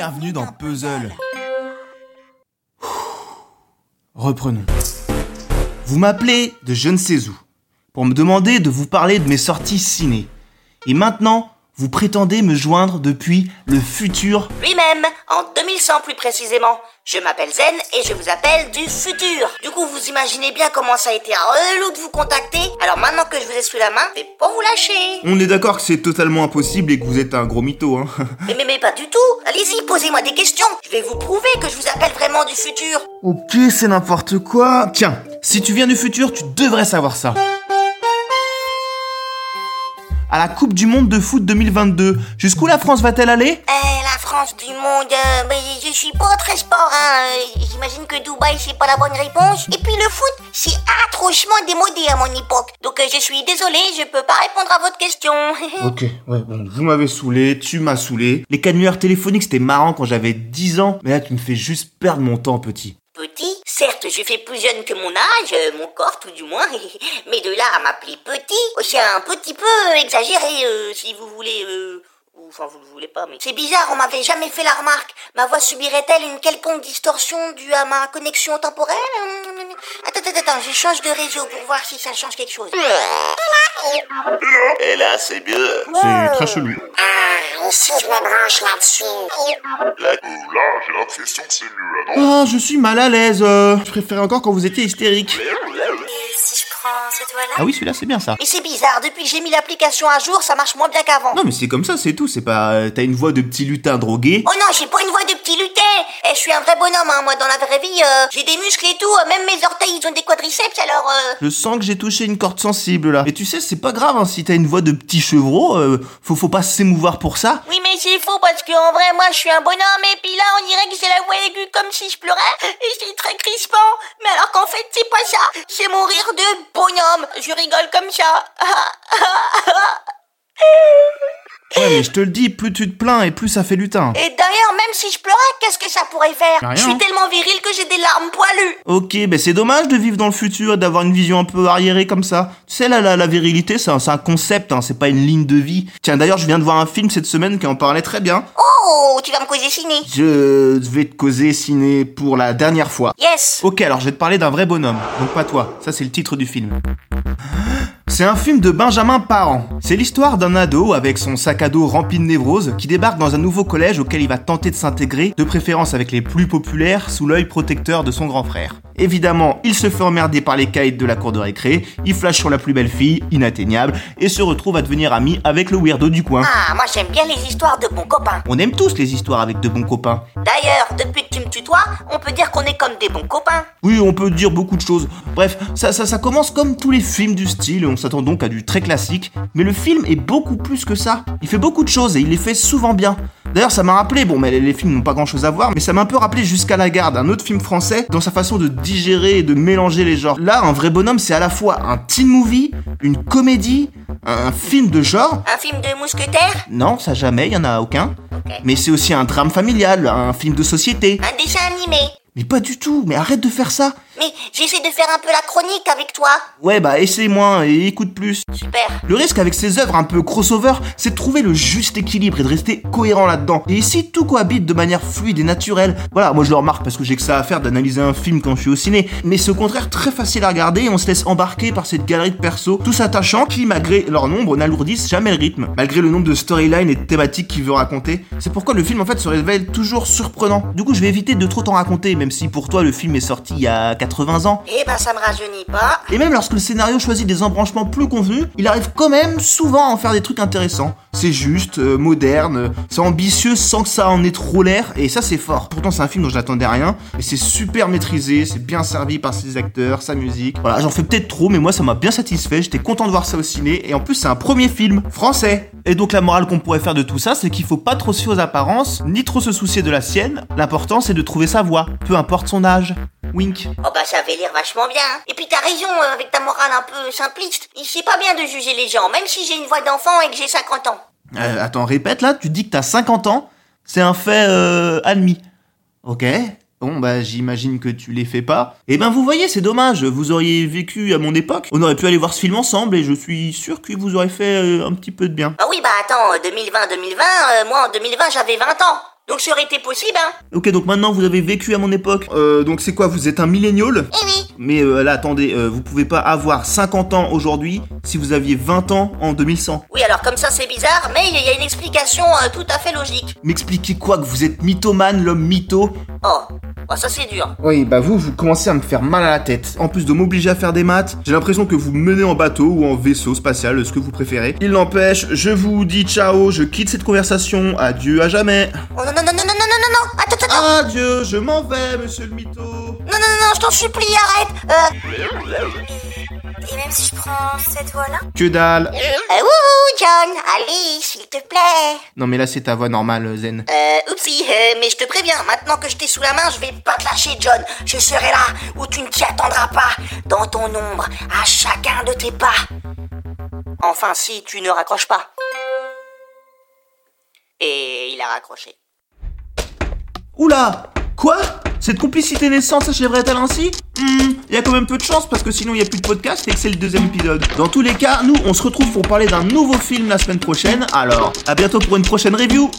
Bienvenue dans Puzzle. Reprenons. Vous m'appelez de je ne sais où pour me demander de vous parler de mes sorties ciné. Et maintenant, vous prétendez me joindre depuis le futur. Lui-même, en 2100 plus précisément. Je m'appelle Zen et je vous appelle du futur. Du coup, vous imaginez bien comment ça a été relou de vous contacter. Alors maintenant que je vous ai sous la main, c'est pour vous lâcher. On est d'accord que c'est totalement impossible et que vous êtes un gros mytho, hein. Mais, mais, mais pas du tout. Allez-y, posez-moi des questions. Je vais vous prouver que je vous appelle vraiment du futur. ok, c'est n'importe quoi. Tiens, si tu viens du futur, tu devrais savoir ça. À la Coupe du Monde de foot 2022, jusqu'où la France va-t-elle aller? Eh, la France du monde, euh, mais je suis pas très sport, hein. Euh, J'imagine que Dubaï, c'est pas la bonne réponse. Et puis le foot, c'est atrocement démodé à mon époque. Donc euh, je suis désolé, je peux pas répondre à votre question. Ok, ouais, bon, vous m'avez saoulé, tu m'as saoulé. Les canulars téléphoniques, c'était marrant quand j'avais 10 ans, mais là, tu me fais juste perdre mon temps, petit. Petit, certes, je fais plus jeune que mon âge, mon corps tout du moins, mais de là à m'appeler petit, oh, c'est un petit peu exagéré, si vous voulez. Ou Enfin, vous ne voulez pas, mais... C'est bizarre, on m'avait jamais fait la remarque. Ma voix subirait-elle une quelconque distorsion due à ma connexion temporelle Attends, attends, attends, je change de réseau pour voir si ça change quelque chose. Et là, c'est mieux. C'est très chelou. Ah, et si je me branche là-dessus Là, Là, j'ai l'impression que c'est mieux, là, non Ah, je suis mal à l'aise. euh, je préférais encore quand vous étiez hystérique. Ah oui, celui-là, c'est bien ça. Mais c'est bizarre, depuis que j'ai mis l'application à jour, ça marche moins bien qu'avant. Non, mais c'est comme ça, c'est tout. C'est pas. euh, T'as une voix de petit lutin drogué. Oh non, j'ai pas une voix de petit lutin. Eh, je suis un vrai bonhomme, hein. Moi, dans la vraie vie, euh, j'ai des muscles et tout. euh, Même mes orteils, ils ont des quadriceps, alors euh... Je sens que j'ai touché une corde sensible là. Et tu sais, c'est pas grave hein, si t'as une voix de petit chevreau. faut, faut pas s'émouvoir pour ça. Oui, mais c'est faux parce que en vrai, moi, je suis un bonhomme et puis là, on dirait que j'ai la voix aiguë comme si je pleurais et c'est très crispant. Mais alors qu'en fait, c'est pas ça. C'est mon rire de bonhomme. Je rigole comme ça. Ouais, mais je te le dis, plus tu te plains et plus ça fait lutin. Et d'ailleurs, même si je pleurais, qu'est-ce que ça pourrait faire? Rien. Je suis tellement viril que j'ai des larmes poilues. Ok, ben c'est dommage de vivre dans le futur et d'avoir une vision un peu arriérée comme ça. Tu sais, la, la virilité, c'est un, un concept, hein, c'est pas une ligne de vie. Tiens, d'ailleurs, je viens de voir un film cette semaine qui en parlait très bien. Oh, tu vas me causer ciné. Je vais te causer ciné pour la dernière fois. Yes. Ok, alors je vais te parler d'un vrai bonhomme, donc pas toi. Ça, c'est le titre du film. C'est un film de Benjamin Parent. C'est l'histoire d'un ado avec son sac à dos rempli de névrose qui débarque dans un nouveau collège auquel il va tenter de s'intégrer, de préférence avec les plus populaires, sous l'œil protecteur de son grand frère. Évidemment, il se fait emmerder par les caïds de la cour de récré, il flash sur la plus belle fille, inatteignable, et se retrouve à devenir ami avec le weirdo du coin. Ah, moi j'aime bien les histoires de bons copains. On aime tous les histoires avec de bons copains. D'ailleurs, depuis que tu me tutoies, on peut dire qu'on est comme des bons copains. Oui, on peut dire beaucoup de choses. Bref, ça, ça, ça commence comme tous les films du style, et on s'attend donc à du très classique. Mais le film est beaucoup plus que ça. Il fait beaucoup de choses et il les fait souvent bien. D'ailleurs, ça m'a rappelé, bon, mais les, films n'ont pas grand chose à voir, mais ça m'a un peu rappelé Jusqu'à la garde, un autre film français, dans sa façon de digérer et de mélanger les genres. Là, un vrai bonhomme, c'est à la fois un teen movie, une comédie, un, film de genre. Un film de mousquetaires Non, ça jamais, il y en a aucun. Mais c'est aussi un drame familial, un film de société. Un dessin animé Mais pas du tout, mais arrête de faire ça. Mais j'essaie de faire un peu la chronique avec toi. Ouais, bah essaie moins et écoute plus. Super. Le risque avec ces œuvres un peu crossover, c'est de trouver le juste équilibre et de rester cohérent là-dedans. Et ici, tout cohabite de manière fluide et naturelle. Voilà, moi je le remarque parce que j'ai que ça à faire d'analyser un film quand je suis au ciné. Mais c'est au contraire très facile à regarder et on se laisse embarquer par cette galerie de persos, tous attachants qui, malgré leur nombre, n'alourdissent jamais le rythme. Malgré le nombre de storylines et de thématiques qu'il veut raconter. C'est pourquoi le film en fait se révèle toujours surprenant. Du coup, je vais éviter de trop t'en raconter, même si pour toi le film est sorti il y a 80 ans. Eh ben, ça me rajeunit pas. Et même lorsque le scénario choisit des embranchements plus convenus, il arrive quand même souvent à en faire des trucs intéressants. C'est juste, euh, moderne, c'est ambitieux sans que ça en ait trop l'air, et ça c'est fort. Pourtant c'est un film dont je n'attendais rien, et c'est super maîtrisé, c'est bien servi par ses acteurs, sa musique. Voilà, j'en fais peut-être trop, mais moi ça m'a bien satisfait, j'étais content de voir ça au ciné, et en plus c'est un premier film français. Et donc la morale qu'on pourrait faire de tout ça, c'est qu'il faut pas trop se fier aux apparences, ni trop se soucier de la sienne. L'important c'est de trouver sa voie, peu importe son âge. Wink. Oh bah ça avait l'air vachement bien. hein. Et puis t'as raison euh, avec ta morale un peu simpliste. Il c'est pas bien de juger les gens, même si j'ai une voix d'enfant et que j'ai 50 ans. Euh, attends, répète là, tu dis que t'as 50 ans, c'est un fait euh, admis. Ok. Bon, bah j'imagine que tu les fais pas. Eh ben vous voyez, c'est dommage, vous auriez vécu à mon époque, on aurait pu aller voir ce film ensemble et je suis sûr qu'il vous aurait fait euh, un petit peu de bien. Ah oui bah attends, 2020-2020, euh, moi en 2020 j'avais 20 ans. Donc ça aurait été possible, hein Ok, donc maintenant vous avez vécu à mon époque. Euh, donc c'est quoi Vous êtes un millénial? Eh oui. Mais euh, là, attendez, euh, vous pouvez pas avoir 50 ans aujourd'hui si vous aviez 20 ans en 2100. Oui, alors comme ça c'est bizarre, mais il y a une explication euh, tout à fait logique. M'expliquez quoi que vous êtes mythomane, l'homme mytho? Oh, bah ça c'est dur. Oui, bah vous, vous commencez à me faire mal à la tête. En plus de m'obliger à faire des maths, j'ai l'impression que vous me menez en bateau ou en vaisseau spatial, ce que vous préférez. Il n'empêche, je vous dis ciao, je quitte cette conversation, adieu à jamais. Oh non, non, non, non, non, non, non, non, attends, attends, attends. Adieu, je m'en vais, monsieur le mytho. Non, non, non, non, je t'en supplie, arrête. Euh, Et même si je prends cette voie-là Que dalle. euh, wouhou, John, allez, s'il te plaît. Non mais là c'est ta voix normale, Zen. Euh, oupsie, euh, mais je te préviens, maintenant que je t'ai sous la main, je vais pas te lâcher, John. Je serai là où tu ne t'y attendras pas, dans ton ombre, à chacun de tes pas. Enfin, si tu ne raccroches pas. Et il a raccroché. Oula Quoi? Cette complicité naissante s'achèverait-elle ainsi Hmm, il y a quand même peu de chance parce que sinon il y a plus de podcast et que c'est le deuxième épisode. Dans tous les cas, nous on se retrouve pour parler d'un nouveau film la semaine prochaine, alors à bientôt pour une prochaine review